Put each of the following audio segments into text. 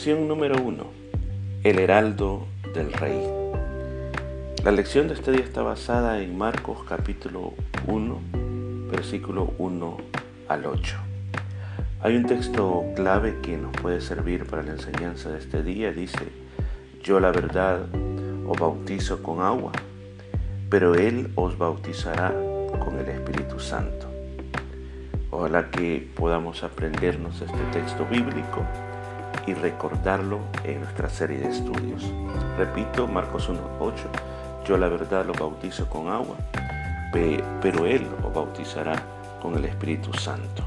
Lección número 1. El heraldo del rey. La lección de este día está basada en Marcos capítulo 1, versículo 1 al 8. Hay un texto clave que nos puede servir para la enseñanza de este día. Dice, yo la verdad os bautizo con agua, pero Él os bautizará con el Espíritu Santo. Ojalá que podamos aprendernos este texto bíblico y recordarlo en nuestra serie de estudios. Repito, Marcos 1.8, yo la verdad lo bautizo con agua, pero Él lo bautizará con el Espíritu Santo.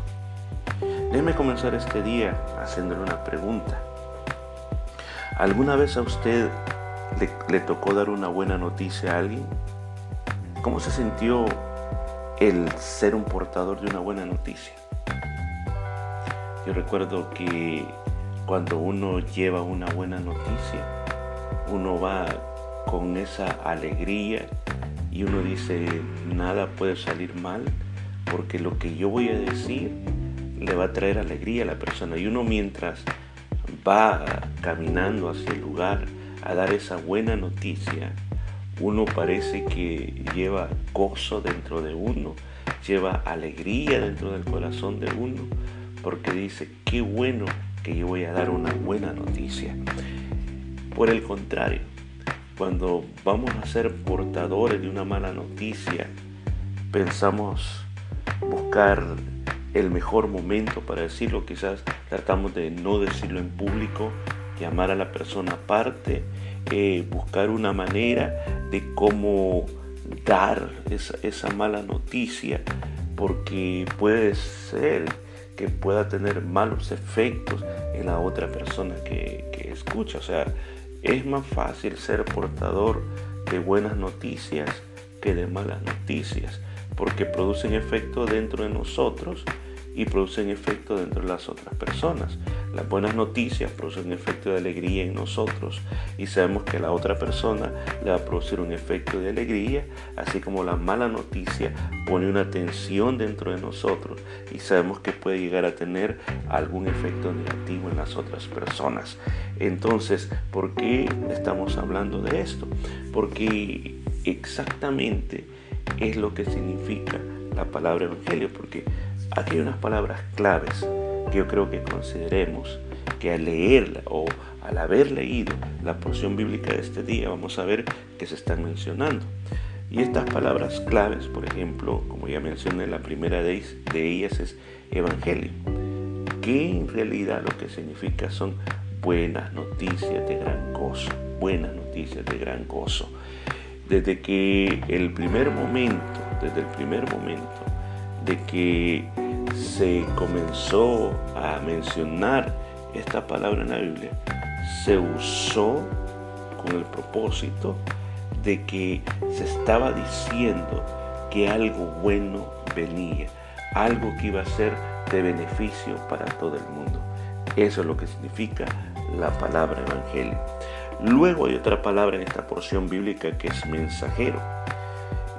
Déjeme comenzar este día haciéndole una pregunta. ¿Alguna vez a usted le, le, tocó dar una buena noticia a alguien? ¿Cómo se sintió el ser un portador de una buena noticia? Yo recuerdo que cuando uno lleva una buena noticia, uno va con esa alegría y uno dice, nada puede salir mal porque lo que yo voy a decir le va a traer alegría a la persona. Y uno mientras va caminando hacia el lugar a dar esa buena noticia, uno parece que lleva gozo dentro de uno, lleva alegría dentro del corazón de uno, porque dice, qué bueno que yo voy a dar una buena noticia. Por el contrario, cuando vamos a ser portadores de una mala noticia, pensamos buscar el mejor momento para decirlo, quizás tratamos de no decirlo en público, llamar a la persona aparte, eh, buscar una manera de cómo dar esa, esa mala noticia, porque puede ser que pueda tener malos efectos en la otra persona que, que escucha. O sea, es más fácil ser portador de buenas noticias que de malas noticias, porque producen efecto dentro de nosotros y producen efecto dentro de las otras personas. Las buenas noticias producen un efecto de alegría en nosotros y sabemos que la otra persona le va a producir un efecto de alegría, así como la mala noticia pone una tensión dentro de nosotros y sabemos que puede llegar a tener algún efecto negativo en las otras personas. Entonces, ¿por qué estamos hablando de esto? Porque exactamente es lo que significa la palabra evangelio, porque aquí hay unas palabras claves que yo creo que consideremos que al leerla o al haber leído la porción bíblica de este día vamos a ver que se están mencionando. Y estas palabras claves, por ejemplo, como ya mencioné, la primera de ellas es evangelio, que en realidad lo que significa son buenas noticias de gran gozo, buenas noticias de gran gozo. Desde que el primer momento, desde el primer momento de que se comenzó a mencionar esta palabra en la Biblia, se usó con el propósito de que se estaba diciendo que algo bueno venía, algo que iba a ser de beneficio para todo el mundo. Eso es lo que significa la palabra evangelio. Luego hay otra palabra en esta porción bíblica que es mensajero.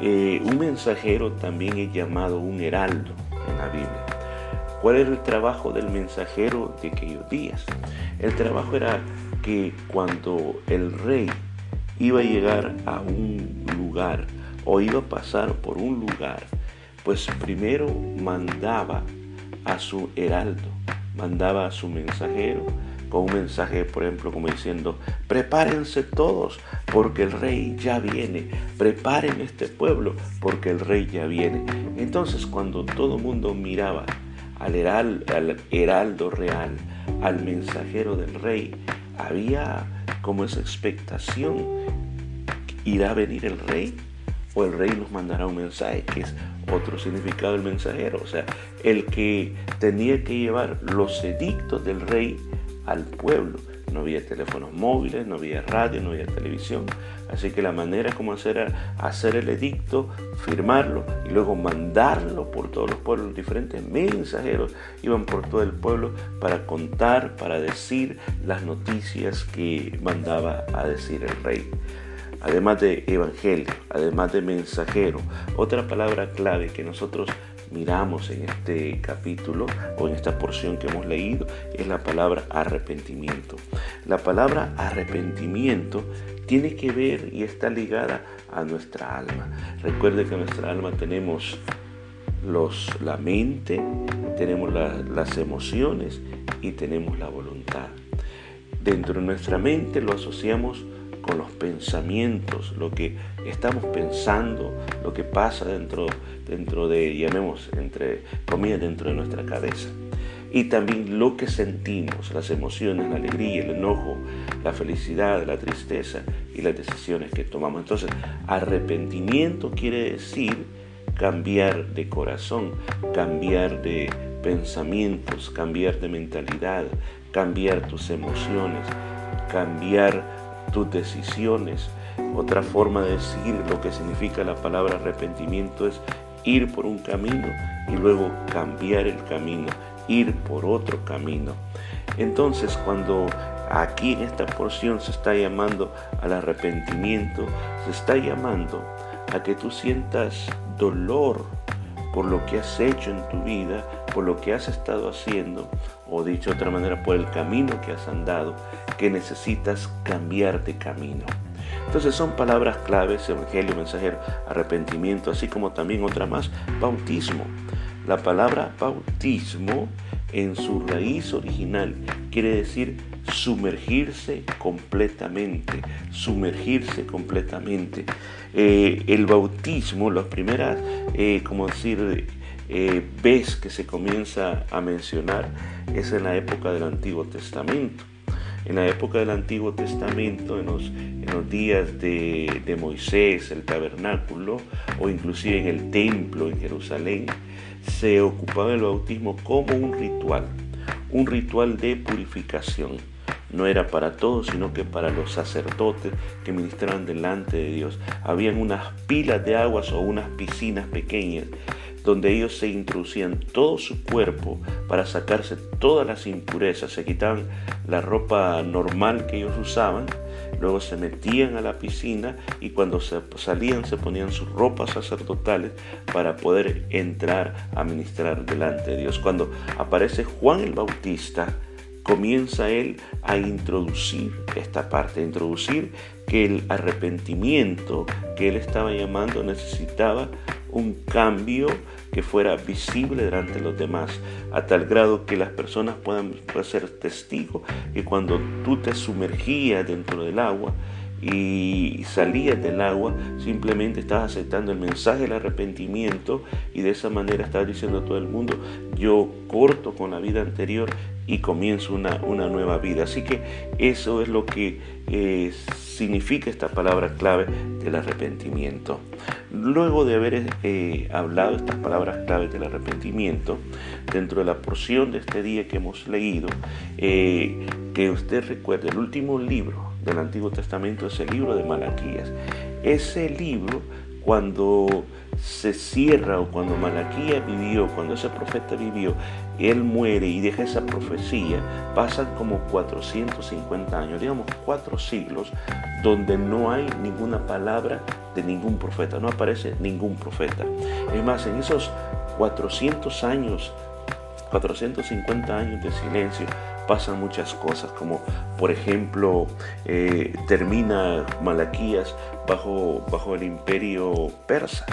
Eh, un mensajero también es llamado un heraldo en la Biblia. ¿Cuál era el trabajo del mensajero de aquellos días? El trabajo era que cuando el rey iba a llegar a un lugar o iba a pasar por un lugar, pues primero mandaba a su heraldo, mandaba a su mensajero con un mensaje, por ejemplo, como diciendo, prepárense todos porque el rey ya viene, preparen este pueblo porque el rey ya viene. Entonces cuando todo el mundo miraba al, al heraldo real, al mensajero del rey, había como esa expectación, ¿irá a venir el rey? ¿O el rey nos mandará un mensaje? Que es otro significado del mensajero, o sea, el que tenía que llevar los edictos del rey al pueblo. No había teléfonos móviles, no había radio, no había televisión. Así que la manera como hacer era hacer el edicto, firmarlo y luego mandarlo por todos los pueblos. Diferentes mensajeros iban por todo el pueblo para contar, para decir las noticias que mandaba a decir el rey además de evangelio, además de mensajero, otra palabra clave que nosotros miramos en este capítulo o en esta porción que hemos leído es la palabra arrepentimiento. La palabra arrepentimiento tiene que ver y está ligada a nuestra alma. Recuerde que en nuestra alma tenemos los, la mente, tenemos las emociones y tenemos la voluntad. Dentro de nuestra mente lo asociamos con los pensamientos, lo que estamos pensando, lo que pasa dentro, dentro de, llamemos, entre dentro de nuestra cabeza. Y también lo que sentimos, las emociones, la alegría, el enojo, la felicidad, la tristeza y las decisiones que tomamos. Entonces, arrepentimiento quiere decir cambiar de corazón, cambiar de pensamientos, cambiar de mentalidad, cambiar tus emociones, cambiar tus decisiones. Otra forma de decir lo que significa la palabra arrepentimiento es ir por un camino y luego cambiar el camino, ir por otro camino. Entonces cuando aquí en esta porción se está llamando al arrepentimiento, se está llamando a que tú sientas dolor por lo que has hecho en tu vida, por lo que has estado haciendo, o dicho de otra manera, por el camino que has andado, que necesitas cambiar de camino. Entonces son palabras claves, evangelio, mensajero, arrepentimiento, así como también otra más, bautismo. La palabra bautismo en su raíz original quiere decir sumergirse completamente, sumergirse completamente. Eh, el bautismo, las primeras, eh, como decir, eh, vez que se comienza a mencionar es en la época del Antiguo Testamento. En la época del Antiguo Testamento, en los, días de, de Moisés, el tabernáculo, o inclusive en el templo en Jerusalén, se ocupaba el bautismo como un ritual, un ritual de purificación no era para todos, sino que para los sacerdotes que ministraban delante de Dios. Habían unas pilas de aguas o unas piscinas pequeñas donde ellos se introducían todo su cuerpo para sacarse todas las impurezas, se quitaban la ropa normal que ellos usaban, luego se metían a la piscina y cuando se salían se ponían sus ropas sacerdotales para poder entrar a ministrar delante de Dios. Cuando aparece Juan el Bautista, comienza él a introducir esta parte, a introducir que el arrepentimiento que él estaba llamando necesitaba un cambio que fuera visible delante de los demás, a tal grado que las personas puedan ser testigos que cuando tú te sumergías dentro del agua, y salías del agua, simplemente estás aceptando el mensaje del arrepentimiento y de esa manera estás diciendo a todo el mundo, yo corto con la vida anterior y comienzo una, una nueva vida. Así que eso es lo que eh, significa esta palabra clave del arrepentimiento. Luego de haber eh, hablado estas palabras claves del arrepentimiento, dentro de la porción de este día que hemos leído, eh, que usted recuerde, el último libro del Antiguo Testamento es el libro de Malaquías. Ese libro, cuando se cierra o cuando Malaquías vivió, cuando ese profeta vivió, él muere y deja esa profecía, pasan como 450 años, digamos cuatro siglos, donde no hay ninguna palabra de ningún profeta, no aparece ningún profeta. Es más, en esos 400 años, 450 años de silencio, pasan muchas cosas, como por ejemplo eh, termina Malaquías bajo, bajo el imperio persa.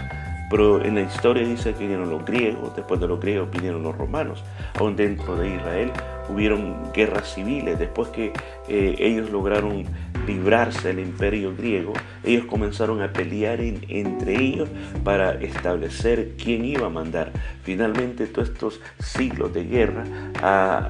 Pero en la historia dice que vinieron los griegos, después de los griegos vinieron los romanos. Aún dentro de Israel hubieron guerras civiles. Después que eh, ellos lograron librarse del imperio griego, ellos comenzaron a pelear entre ellos para establecer quién iba a mandar. Finalmente, todos estos siglos de guerra,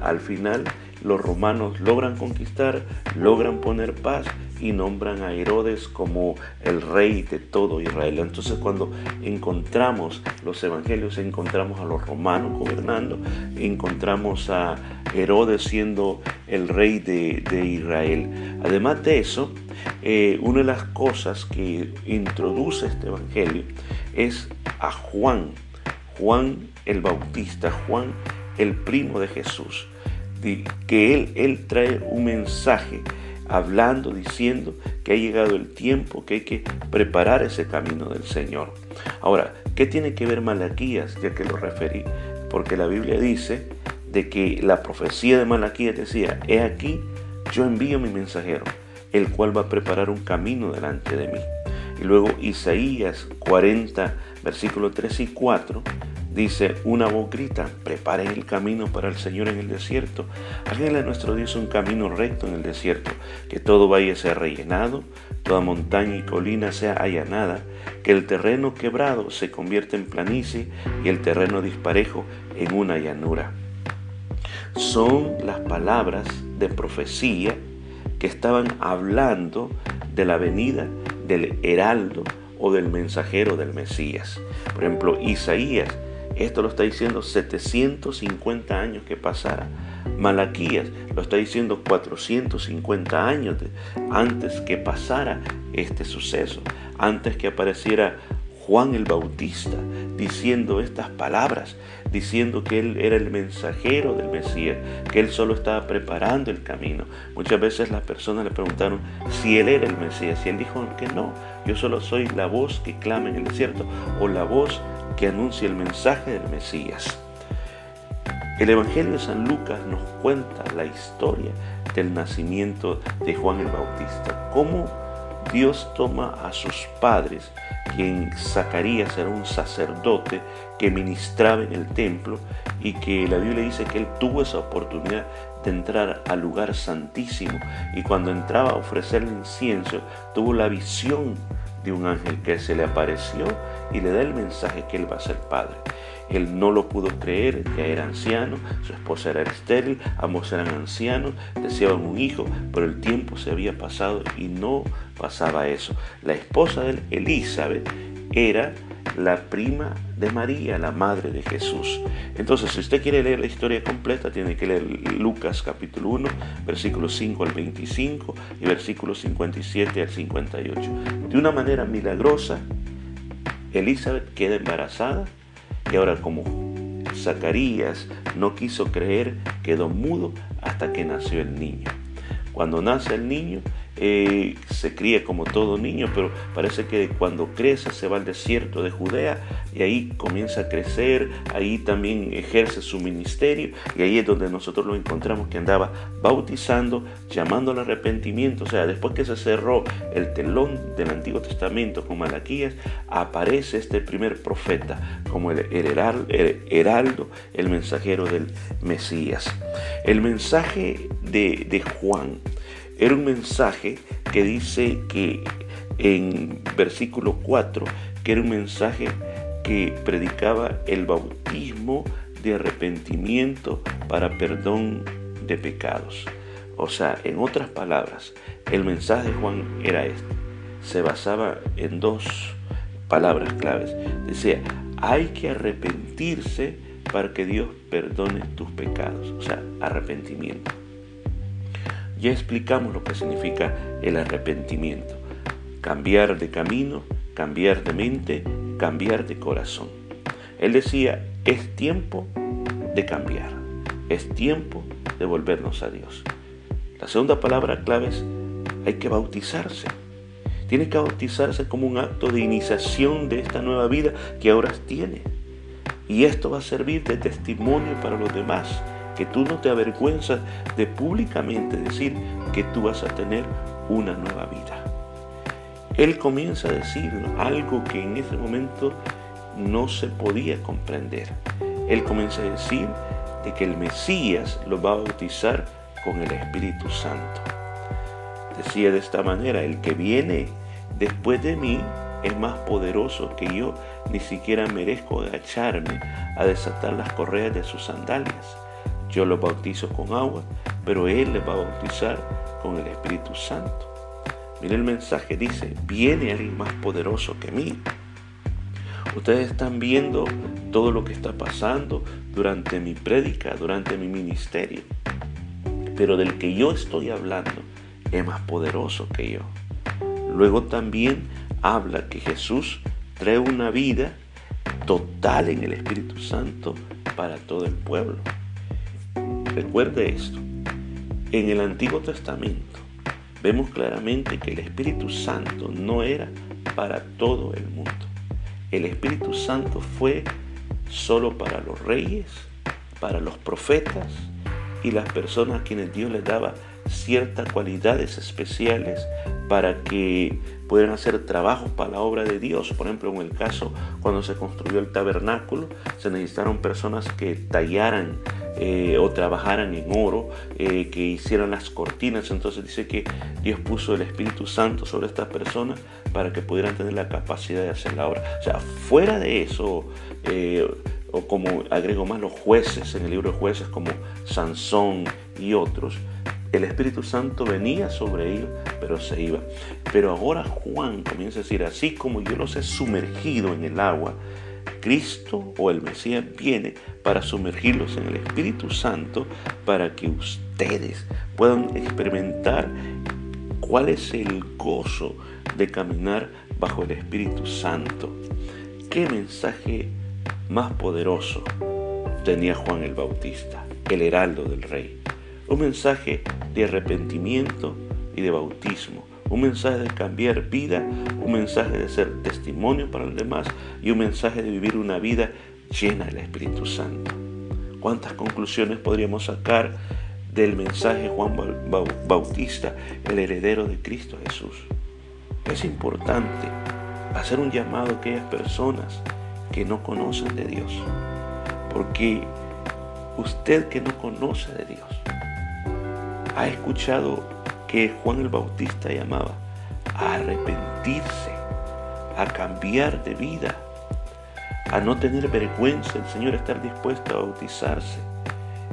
al final los romanos logran conquistar, logran poner paz y nombran a Herodes como el rey de todo Israel. Entonces cuando encontramos los evangelios, encontramos a los romanos gobernando, encontramos a Herodes siendo el rey de, Israel. Además de eso, eh, una de las cosas que introduce este evangelio es a Juan, Juan el Bautista, Juan el primo de Jesús que él, él trae un mensaje hablando, diciendo que ha llegado el tiempo, que hay que preparar ese camino del Señor. Ahora, ¿Qué tiene que ver Malaquías, ya que lo referí? Porque la Biblia dice de que la profecía de Malaquías decía, he aquí, yo envío mi mensajero, el cual va a preparar un camino delante de mí. Y luego Isaías 40, versículos 3 y 4, dice, una voz grita, preparen el camino para el Señor en el desierto, háganle a nuestro Dios un camino recto en el desierto, que todo vaya sea rellenado, toda montaña y colina sea allanada, que el terreno quebrado se convierta en planicie y el terreno disparejo en una llanura. Son las palabras de profecía que estaban hablando de la venida del heraldo o del mensajero del Mesías. Por ejemplo, Isaías, esto lo está diciendo 750 años que pasara. Malaquías lo está diciendo 450 años antes que pasara este suceso, antes que apareciera Juan el Bautista diciendo estas palabras, diciendo que él era el mensajero del Mesías, que él solo estaba preparando el camino. Muchas veces las personas le preguntaron si él era el Mesías y él dijo que no, yo solo soy la voz que clama en el desierto o la voz que anuncia el mensaje del Mesías. El Evangelio de San Lucas nos cuenta la historia del nacimiento de Juan el Bautista, cómo Dios toma a sus padres, quien Zacarías era un sacerdote que ministraba en el templo y que la Biblia dice que él tuvo esa oportunidad de entrar al lugar santísimo y cuando entraba a ofrecer el incienso tuvo la visión de un ángel que se le apareció y le da el mensaje que él va a ser padre. Él no lo pudo creer, ya era anciano, su esposa era estéril, ambos eran ancianos, deseaban un hijo, pero el tiempo se había pasado y no pasaba eso. La esposa de él, Elizabeth, era la prima de María, la madre de Jesús. Entonces, si usted quiere leer la historia completa, tiene que leer Lucas capítulo 1, versículos 5 al 25 y versículos 57 al 58. De una manera milagrosa, Elizabeth queda embarazada y ahora como Zacarías no quiso creer, quedó mudo hasta que nació el niño. Cuando nace el niño, eh, se cría como todo niño, pero parece que cuando crece se va al desierto de Judea y ahí comienza a crecer, ahí también ejerce su ministerio y ahí es donde nosotros lo encontramos que andaba bautizando, llamando al arrepentimiento, o sea, después que se cerró el telón del Antiguo Testamento con Malaquías, aparece este primer profeta como el, heraldo, el mensajero del Mesías. El mensaje de, de Juan era un mensaje que dice que en versículo 4, que era un mensaje que predicaba el bautismo de arrepentimiento para perdón de pecados. O sea, en otras palabras, el mensaje de Juan era este. Se basaba en dos palabras claves. Decía, hay que arrepentirse para que Dios perdone tus pecados. O sea, arrepentimiento. Ya explicamos lo que significa el arrepentimiento. Cambiar de camino, cambiar de mente, cambiar de corazón. Él decía, es tiempo de cambiar. Es tiempo de volvernos a Dios. La segunda palabra clave es, hay que bautizarse. Tiene que bautizarse como un acto de iniciación de esta nueva vida que ahora tiene. Y esto va a servir de testimonio para los demás que tú no te avergüenzas de públicamente decir que tú vas a tener una nueva vida. Él comienza a decir algo que en ese momento no se podía comprender. Él comienza a decir de que el Mesías lo va a bautizar con el Espíritu Santo. Decía de esta manera, el que viene después de mí es más poderoso que yo, ni siquiera merezco agacharme a desatar las correas de sus sandalias. Yo los bautizo con agua, pero Él les va a bautizar con el Espíritu Santo. Mire el mensaje, dice, viene alguien más poderoso que mí. Ustedes están viendo todo lo que está pasando durante mi prédica, durante mi ministerio. Pero del que yo estoy hablando es más poderoso que yo. Luego también habla que Jesús trae una vida total en el Espíritu Santo para todo el pueblo. Recuerde esto. En el Antiguo Testamento vemos claramente que el Espíritu Santo no era para todo el mundo. el Espíritu Santo fue solo para los reyes, para los profetas y las personas a quienes Dios les daba ciertas cualidades especiales para que pudieran hacer trabajos para la obra de Dios. Por ejemplo, en el caso cuando se construyó el tabernáculo, se necesitaron personas que tallaran eh, o trabajaran en oro, eh, que hicieran las cortinas. Entonces dice que Dios puso el Espíritu Santo sobre estas personas para que pudieran tener la capacidad de hacer la obra. O sea, fuera de eso, eh, o como agrego más los jueces en el libro de jueces como Sansón y otros, el Espíritu Santo venía sobre ellos, pero se iba. Pero ahora Juan comienza a decir, así como yo los he sumergido en el agua, Cristo o el Mesías viene para sumergirlos en el Espíritu Santo para que ustedes puedan experimentar cuál es el gozo de caminar bajo el Espíritu Santo. ¿Qué mensaje más poderoso tenía Juan el Bautista, el heraldo del rey? Un mensaje de arrepentimiento y de bautismo un mensaje de cambiar vida, un mensaje de ser testimonio para los demás y un mensaje de vivir una vida llena del Espíritu Santo. ¿Cuántas conclusiones podríamos sacar del mensaje Juan Bautista, el heredero de Cristo Jesús? Es importante hacer un llamado a aquellas personas que no conocen de Dios, porque usted que no conoce de Dios ha escuchado que Juan el Bautista llamaba a arrepentirse, a cambiar de vida, a no tener vergüenza, el Señor estar dispuesto a bautizarse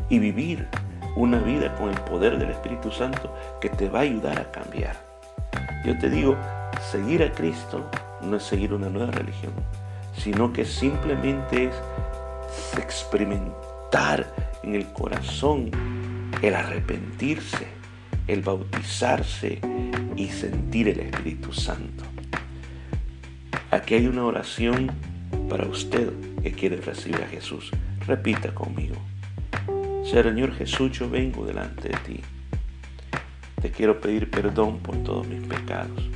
y vivir una vida con el poder del Espíritu Santo que te va a ayudar a cambiar. Yo te digo, seguir a Cristo no es seguir una nueva religión, sino que simplemente es experimentar en el corazón el arrepentirse el bautizarse y sentir el Espíritu Santo. Aquí hay una oración para usted que quiere recibir a Jesús. Repita conmigo. Señor Jesús, yo vengo delante de ti. Te quiero pedir perdón por todos mis pecados.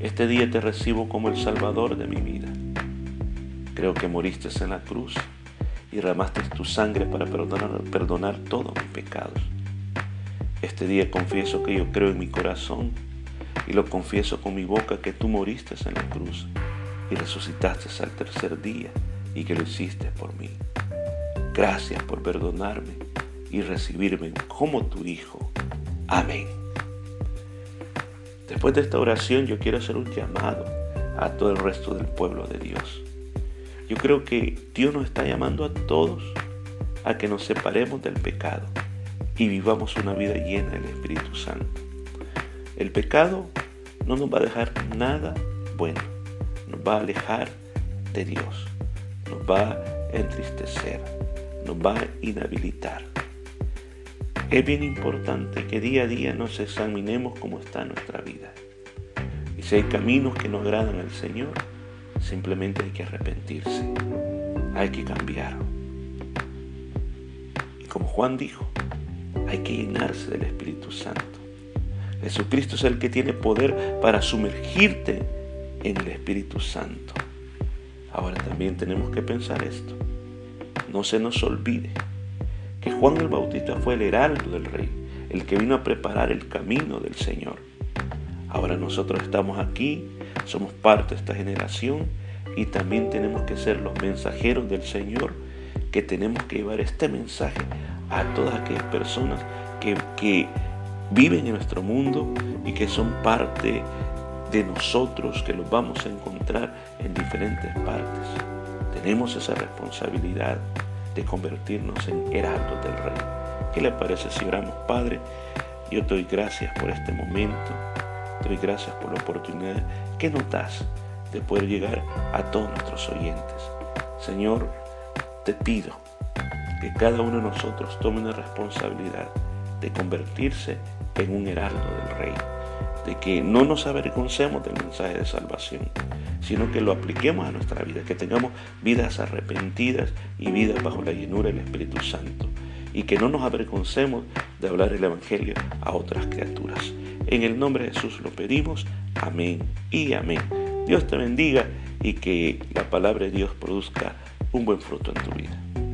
Este día te recibo como el Salvador de mi vida. Creo que moriste en la cruz y ramaste tu sangre para perdonar, perdonar todos mis pecados. Este día confieso que yo creo en mi corazón y lo confieso con mi boca que tú moriste en la cruz y resucitaste al tercer día y que lo hiciste por mí. Gracias por perdonarme y recibirme como tu Hijo. Amén. Después de esta oración yo quiero hacer un llamado a todo el resto del pueblo de Dios. Yo creo que Dios nos está llamando a todos a que nos separemos del pecado y vivamos una vida llena del Espíritu Santo. El pecado no nos va a dejar nada bueno, nos va a alejar de Dios, nos va a entristecer, nos va a inhabilitar. Es bien importante que día a día nos examinemos cómo está nuestra vida. Y si hay caminos que no agradan al Señor, simplemente hay que arrepentirse, hay que cambiar. Y como Juan dijo, hay que llenarse del Espíritu Santo. Jesucristo es el que tiene poder para sumergirte en el Espíritu Santo. Ahora también tenemos que pensar esto. No se nos olvide que Juan el Bautista fue el heraldo del rey, el que vino a preparar el camino del Señor. Ahora nosotros estamos aquí, somos parte de esta generación y también tenemos que ser los mensajeros del Señor, que tenemos que llevar este mensaje a todas aquellas personas que, que viven en nuestro mundo y que son parte de nosotros, que los vamos a encontrar en diferentes partes. Tenemos esa responsabilidad de convertirnos en heraldos del Rey. ¿Qué le parece si oramos, Padre? Yo te doy gracias por este momento, doy gracias por la oportunidad que nos das de poder llegar a todos nuestros oyentes. Señor, te pido que cada uno de nosotros tome una responsabilidad de convertirse en un heraldo del rey, de que no nos avergoncemos del mensaje de salvación, sino que lo apliquemos a nuestra vida, que tengamos vidas arrepentidas y vidas bajo la llenura del Espíritu Santo, y que no nos avergoncemos de hablar el Evangelio a otras criaturas. En el nombre de Jesús lo pedimos, amén y amén. Dios te bendiga y que la palabra de Dios produzca un buen fruto en tu vida.